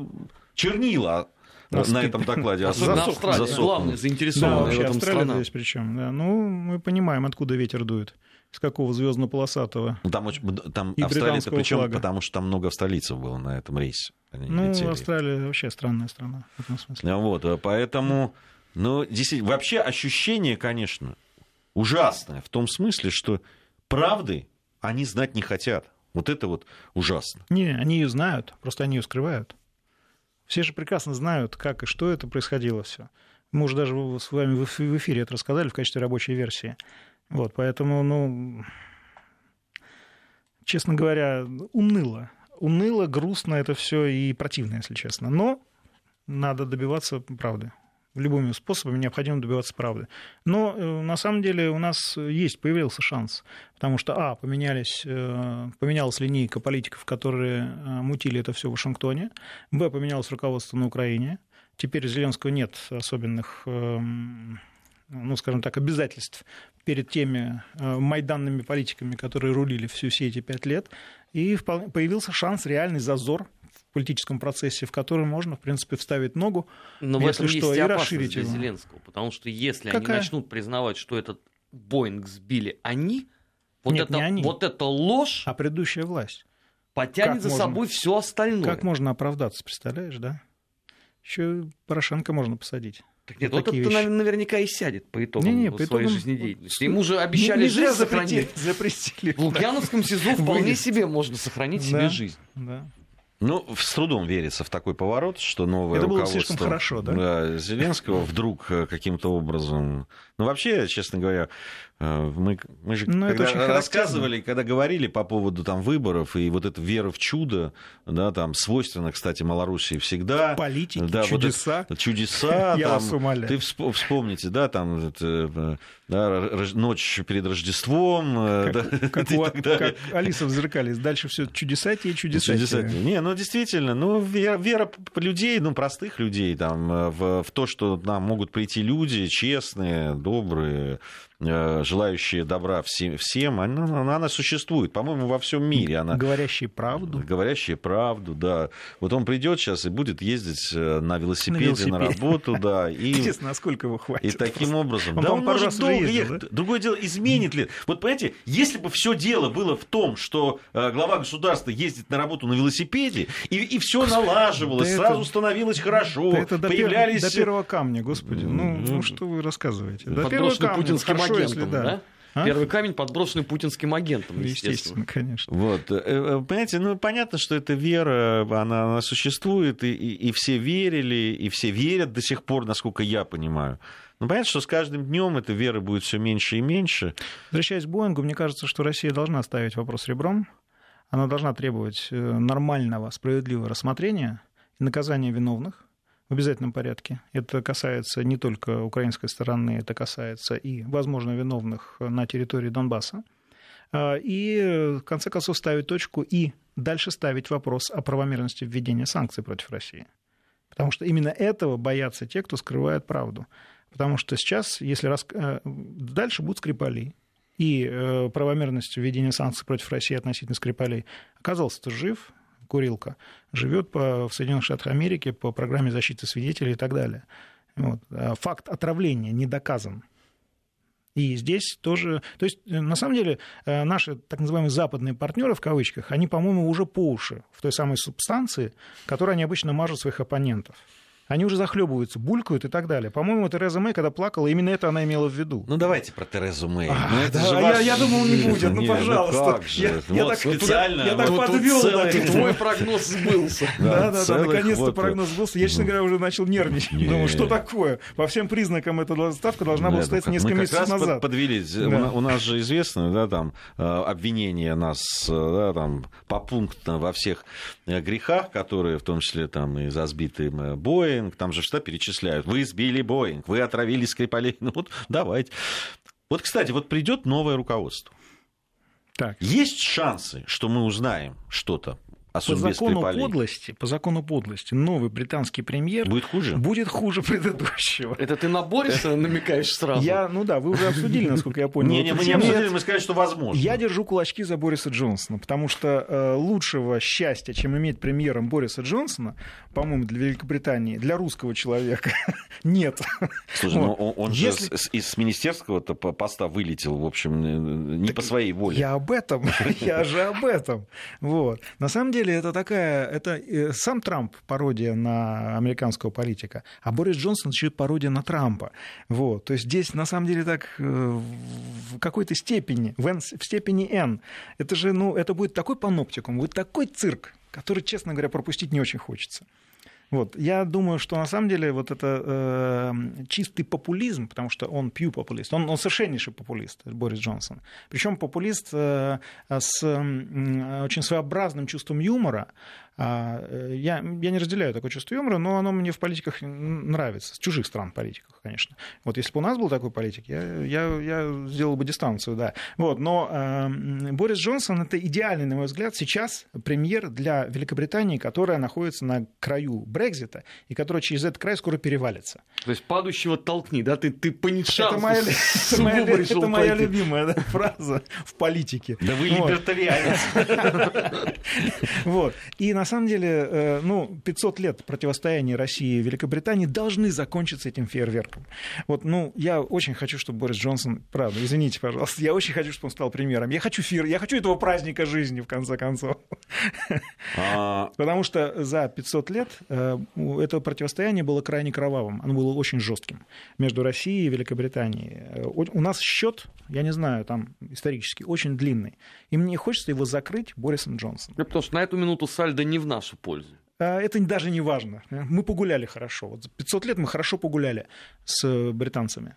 чернила на этом докладе. Особенно Австралия, главное, заинтересованная да, в этом Австралия страна. здесь причем. Да. Ну, мы понимаем, откуда ветер дует. С какого звездно-полосатого. Ну, там, там и Австралия, причем флага. потому что там много австралийцев было на этом рейсе. Они ну, летели. Австралия вообще странная страна в этом смысле. Вот, поэтому... Ну, действительно, вообще ощущение, конечно, ужасное в том смысле, что правды они знать не хотят. Вот это вот ужасно. Не, они ее знают, просто они ее скрывают. Все же прекрасно знают, как и что это происходило все. Мы уже даже с вами в эфире это рассказали в качестве рабочей версии. Вот, поэтому, ну, честно говоря, уныло. Уныло, грустно это все и противно, если честно. Но надо добиваться правды любыми способами необходимо добиваться правды. Но э, на самом деле у нас есть, появился шанс, потому что, а, поменялись, э, поменялась линейка политиков, которые э, мутили это все в Вашингтоне, б, поменялось руководство на Украине, теперь у Зеленского нет особенных эм, ну, скажем так, обязательств перед теми майданными политиками, которые рулили всю все эти пять лет, и появился шанс, реальный зазор политическом процессе, в который можно, в принципе, вставить ногу, Но если в этом что, есть и расширить для его. Зеленского, потому что если Какая? они начнут признавать, что этот Боинг сбили они, вот, Нет, это, они. вот это ложь... А предыдущая власть. Потянет как за можно, собой все остальное. Как можно оправдаться, представляешь, да? Еще Порошенко можно посадить. Так нет, вот это наверняка и сядет по итогам не, не, по своей итогам... жизнедеятельности. Ему же обещали не, жизнь сохранить. Запретили. В Лукьяновском СИЗО вполне себе можно сохранить себе жизнь. Да. Ну, с трудом верится в такой поворот, что новое Это было слишком хорошо, да? да Зеленского вдруг э, каким-то образом... Ну, вообще, честно говоря, э, мы, мы же ну, когда рассказывали, когда говорили по поводу там, выборов и вот эта вера в чудо, да, там, свойственно, кстати, Малоруссии всегда. Политики, да, чудеса. Вот это, чудеса. Я там, вас умоляю. Ты вспомните, да, там, это, да, ночь перед Рождеством. Как, да, как, у, как Алиса в зеркале. Дальше все чудеса те чудеса. чудеса Не, ну, действительно, ну, вера, вера людей, ну, простых людей, там, в, в то, что нам могут прийти люди честные, добрые, Э, желающие добра всем, всем она, она существует, по-моему, во всем мире. Она... Говорящие правду. Говорящие правду, да. Вот он придет сейчас и будет ездить э, на велосипеде на, велосипеде. на работу, да. И... Интересно, насколько его хватит? И таким образом... Он, да, он может долго ездил, ехать. Да? Другое дело, изменит ли... Вот, понимаете, если бы все дело было в том, что э, глава государства ездит на работу на велосипеде, и, и все налаживалось, да сразу это... становилось хорошо, да это появлялись... До, первого камня, господи. Ну, ну что вы рассказываете? До первого камня хорошо, агентом, если да. да? А? Первый камень подброшенный путинским агентом, естественно. естественно конечно. Вот. Э, э, понимаете, ну, понятно, что эта вера, она, она существует, и, и, и все верили, и все верят до сих пор, насколько я понимаю. Но понятно, что с каждым днем эта вера будет все меньше и меньше. Возвращаясь к Боингу, мне кажется, что Россия должна ставить вопрос ребром. Она должна требовать э, нормального, справедливого рассмотрения и наказания виновных в обязательном порядке. Это касается не только украинской стороны, это касается и, возможно, виновных на территории Донбасса. А, и, в конце концов, ставить точку и дальше ставить вопрос о правомерности введения санкций против России. Потому что именно этого боятся те, кто скрывает правду. Потому что сейчас, если рас... Э, дальше будут Скрипали, и э, правомерность введения санкций против России относительно Скрипалей оказался-то жив, Курилка, живет по, в Соединенных Штатах Америки по программе защиты свидетелей и так далее. Вот. А факт отравления не доказан. И здесь тоже... То есть, э, на самом деле, э, наши так называемые западные партнеры, в кавычках, они, по-моему, уже по уши в той самой субстанции, которой они обычно мажут своих оппонентов они уже захлебываются, булькают и так далее. По-моему, Тереза Мэй, когда плакала, именно это она имела в виду. Ну, давайте про Терезу Мэй. А, ну, это да, же я, ваш... я думал, не будет, ну, пожалуйста. Ну, как же? Я, я вот так, специально. Я, я так подвел. Целый... Твой прогноз сбылся. Да, да, да, наконец-то прогноз сбылся. Я, честно говоря, уже начал нервничать. Думаю, что такое? По всем признакам эта ставка должна была стоять несколько месяцев назад. подвели. У нас же известно, да, там, э, обвинение нас, э, да, там, попунктно во всех э, грехах, которые, в том числе, там, и за сбитый Боинг, там же что перечисляют. Вы сбили Боинг, вы отравили Скрипалей. Ну вот давайте. Вот, кстати, вот придет новое руководство. Так. Есть шансы, что мы узнаем что-то по закону подлости, по закону подлости, новый британский премьер будет хуже, будет хуже предыдущего. Это ты на Бориса намекаешь сразу? Я, ну да, вы уже обсудили, насколько я понял. Не, не, мы не обсудили, мы сказали, что возможно. Я держу кулачки за Бориса Джонсона, потому что э, лучшего счастья, чем иметь премьером Бориса Джонсона, по-моему, для Великобритании, для русского человека нет. Слушай, ну он же из министерского-то поста вылетел, в общем, не по своей воле. Я об этом, я же об этом. Вот. На самом деле деле это такая, это э, сам Трамп пародия на американского политика, а Борис Джонсон еще пародия на Трампа. Вот. То есть здесь на самом деле так э, в какой-то степени, в, N, в степени N, это же, ну, это будет такой паноптикум, будет такой цирк, который, честно говоря, пропустить не очень хочется. Вот. Я думаю, что на самом деле вот это э, чистый популизм, потому что он пью популист, он, он совершеннейший популист, Борис Джонсон. Причем популист э, с э, очень своеобразным чувством юмора, я, я не разделяю такое чувство юмора, но оно мне в политиках нравится, с чужих стран политиках, конечно. Вот если бы у нас был такой политик, я, я, я сделал бы дистанцию, да. Вот, но э, Борис Джонсон это идеальный, на мой взгляд, сейчас премьер для Великобритании, которая находится на краю Брекзита и которая через этот край скоро перевалится. То есть падающего толкни, да? Ты, ты по это моя, это моя, это моя любимая да, фраза в политике. Да вы либертарианец. Вот. И на самом деле, э, ну, 500 лет противостояния России и Великобритании должны закончиться этим фейерверком. Вот, ну, я очень хочу, чтобы Борис Джонсон, правда, извините, пожалуйста, я очень хочу, чтобы он стал премьером. Я хочу фир, я хочу этого праздника жизни, в конце концов. А. Потому что за 500 лет э, это противостояние было крайне кровавым, оно было очень жестким между Россией и Великобританией. Э, у нас счет, я не знаю, там исторически, очень длинный. И мне хочется его закрыть Борисом Джонсоном. Потому что на эту минуту сальдо не в нашу пользу. А, это даже не важно. Мы погуляли хорошо. Вот за 500 лет мы хорошо погуляли с британцами.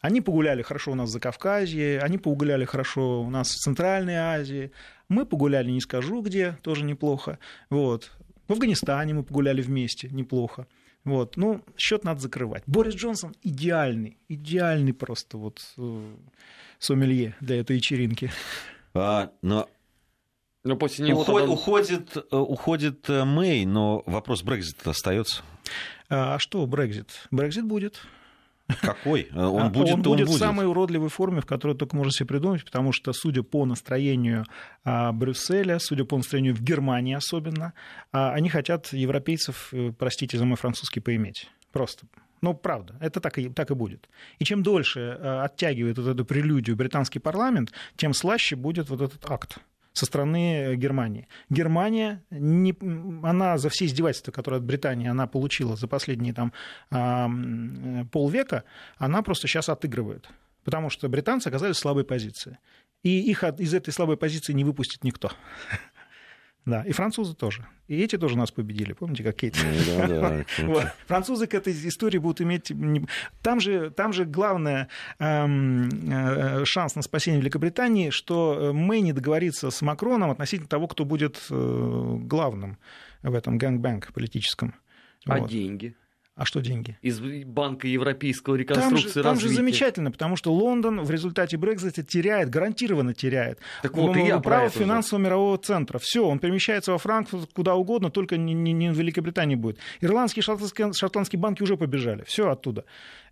Они погуляли хорошо у нас за Кавказье, они погуляли хорошо у нас в Центральной Азии. Мы погуляли, не скажу где, тоже неплохо. Вот. В Афганистане мы погуляли вместе, неплохо. Вот. Ну, счет надо закрывать. Борис Джонсон идеальный, идеальный просто вот э, сомелье для этой вечеринки. А, но но после него Уход, тогда... уходит, э, уходит э, Мэй, но вопрос Брекзита остается. А что Брекзит? Брекзит будет. Какой? Э, он будет, он, он будет, в самой уродливой форме, в которой только можно себе придумать, потому что, судя по настроению а, Брюсселя, судя по настроению в Германии особенно, а, они хотят европейцев, простите за мой французский, поиметь. Просто. Ну, правда, это так и, так и будет. И чем дольше оттягивает вот эту прелюдию британский парламент, тем слаще будет вот этот акт со стороны Германии. Германия, не, она за все издевательства, которые от Британии она получила за последние там, полвека, она просто сейчас отыгрывает. Потому что британцы оказались в слабой позиции. И их из этой слабой позиции не выпустит никто. Да, и французы тоже. И эти тоже нас победили, помните, как Кейт? Ну, да, да, Французы к этой истории будут иметь... Там же, там же главный эм, э, шанс на спасение Великобритании, что Мэй не договорится с Макроном относительно того, кто будет э, главным в этом gangbang политическом. А вот. деньги? А что деньги? Из Банка Европейского реконструкции там же, там же замечательно, потому что Лондон в результате Брекзита теряет, гарантированно теряет так вот, и я право финансового же. мирового центра. Все, он перемещается во Франкфурт куда угодно, только не, не, не в Великобритании будет. Ирландские, шотландские, шотландские банки уже побежали. Все оттуда.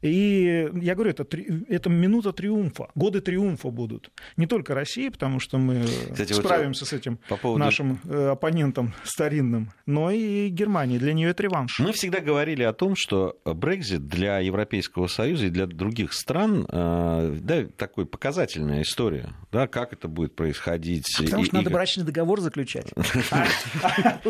И я говорю, это, это минута триумфа, годы триумфа будут. Не только России, потому что мы Кстати, справимся вот с этим по поводу... нашим э, оппонентом старинным, но и Германии. Для нее это реванш. Мы всегда говорили о том, что Брекзит для Европейского Союза и для других стран э, да, такой показательная история. Да, как это будет происходить. А потому что и, надо и... брачный договор заключать.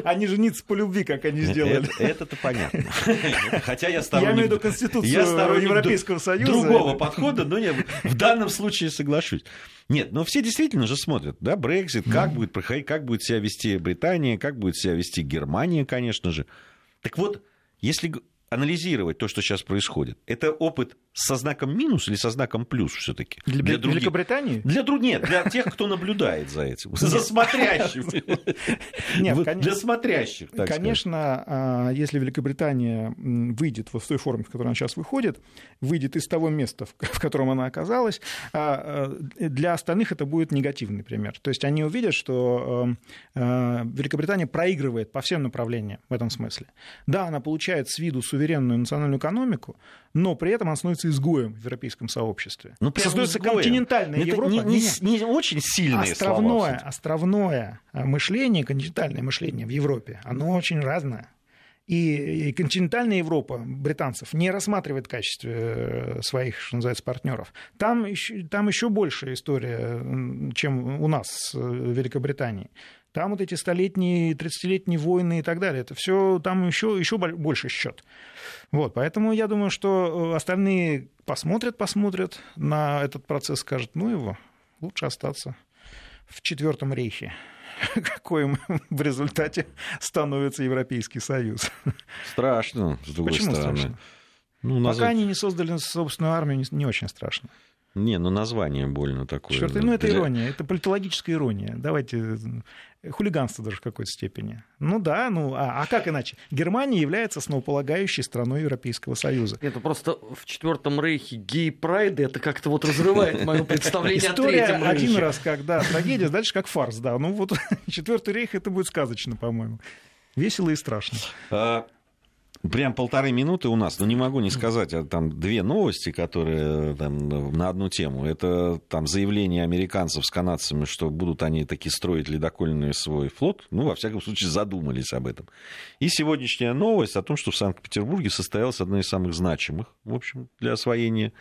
А не жениться по любви, как они сделали. Это-то понятно. Хотя я сторонник... Я имею в виду Конституцию Европейского Союза. Другого подхода, но не, в данном случае соглашусь. Нет, но все действительно же смотрят, да, Брексит, как будет проходить, как будет себя вести Британия, как будет себя вести Германия, конечно же. Так вот, если анализировать то, что сейчас происходит, это опыт со знаком минус или со знаком плюс все-таки? Для, для других? Великобритании? Для других. Нет, для тех, кто наблюдает за этим. За смотрящим. Нет, для смотрящих. Конечно, а, если Великобритания выйдет в той форме, в которой она сейчас выходит, выйдет из того места, в котором она оказалась, а, а, для остальных это будет негативный пример. То есть они увидят, что Великобритания проигрывает по всем направлениям в этом смысле. Да, она получает с виду суверенную национальную экономику, но при этом она становится изгоем в европейском сообществе. Ну, Создается изгоем. континентальная Это Европа. Не, не, не очень сильные островное, слова. Островное мышление, континентальное мышление в Европе, оно очень разное. И, и континентальная Европа британцев не рассматривает в качестве э, своих, что называется, партнеров. Там еще, там еще большая история, чем у нас в Великобритании. Там вот эти столетние, тридцатилетние войны и так далее, это все там еще, еще больше счет. Вот, поэтому я думаю, что э, остальные посмотрят, посмотрят на этот процесс, скажут, ну его, лучше остаться в Четвертом рейхе какой в результате становится Европейский Союз. Страшно, с другой Почему стороны. страшно? Ну, Пока назад... они не создали собственную армию, не, не очень страшно. Не, ну название больно такое. Черт, ну это ирония, это политологическая ирония. Давайте хулиганство даже в какой-то степени. Ну да, ну а, а как иначе? Германия является основополагающей страной Европейского Союза. Это просто в Четвертом Рейхе гей-прайды, это как-то вот разрывает мое представление о Третьем Рейхе. один раз, когда трагедия, дальше как фарс, да. Ну вот Четвертый Рейх, это будет сказочно, по-моему. Весело и страшно. Прям полторы минуты у нас, но не могу не сказать, а там две новости, которые там, на одну тему. Это там заявление американцев с канадцами, что будут они таки строить ледокольный свой флот. Ну, во всяком случае, задумались об этом. И сегодняшняя новость о том, что в Санкт-Петербурге состоялась одна из самых значимых, в общем, для освоения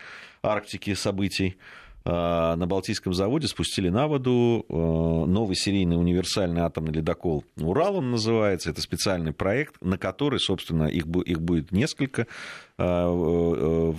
Арктики событий. А, на Балтийском заводе спустили на воду а, новый серийный универсальный атомный ледокол «Урал» он называется. Это специальный проект, на который, собственно, их, их будет несколько, а,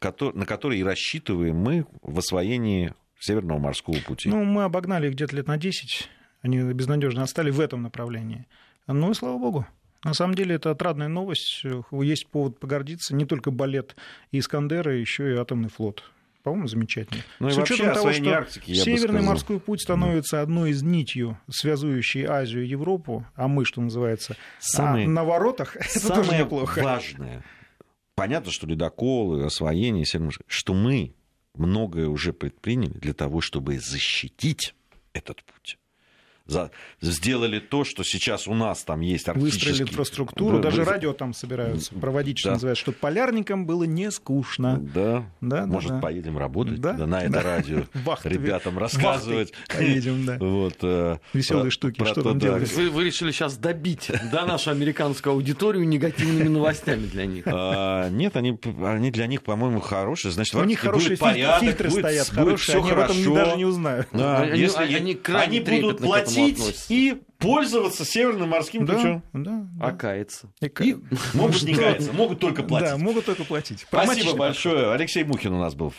на который и рассчитываем мы в освоении Северного морского пути. Ну, мы обогнали их где-то лет на 10. Они безнадежно отстали в этом направлении. Ну и слава богу. На самом деле это отрадная новость. Есть повод погордиться. Не только балет Искандера, еще и атомный флот по-моему, замечательно. Ну и С вообще того, что Арктики, Северный морской путь становится одной из нитью, связующей Азию и Европу, а мы, что называется, Самые... а на воротах, это тоже неплохо. важное, понятно, что ледоколы, освоение, что мы многое уже предприняли для того, чтобы защитить этот путь за, сделали то, что сейчас у нас там есть арктический... Выстроили инфраструктуру, вы, даже вы... радио там собираются проводить, что да. называется, чтобы полярникам было не скучно. Да, да Может, да, поедем работать да? Да, на это да. радио, ребятам рассказывать. Поедем, да. Вот, э, Веселые штуки, про что там делать. Вы, вы решили сейчас добить да, нашу американскую аудиторию негативными новостями для них? А, нет, они, они для них, по-моему, хорошие. Значит, у них хорошие фильтры стоят, хорошие, они об этом даже не узнают. Они будут платить платить и пользоваться Северным морским да, путем. Да, да. А каяться. И, и могут не каяться, могут только платить. Да, могут только платить. Спасибо большое. Алексей Мухин у нас был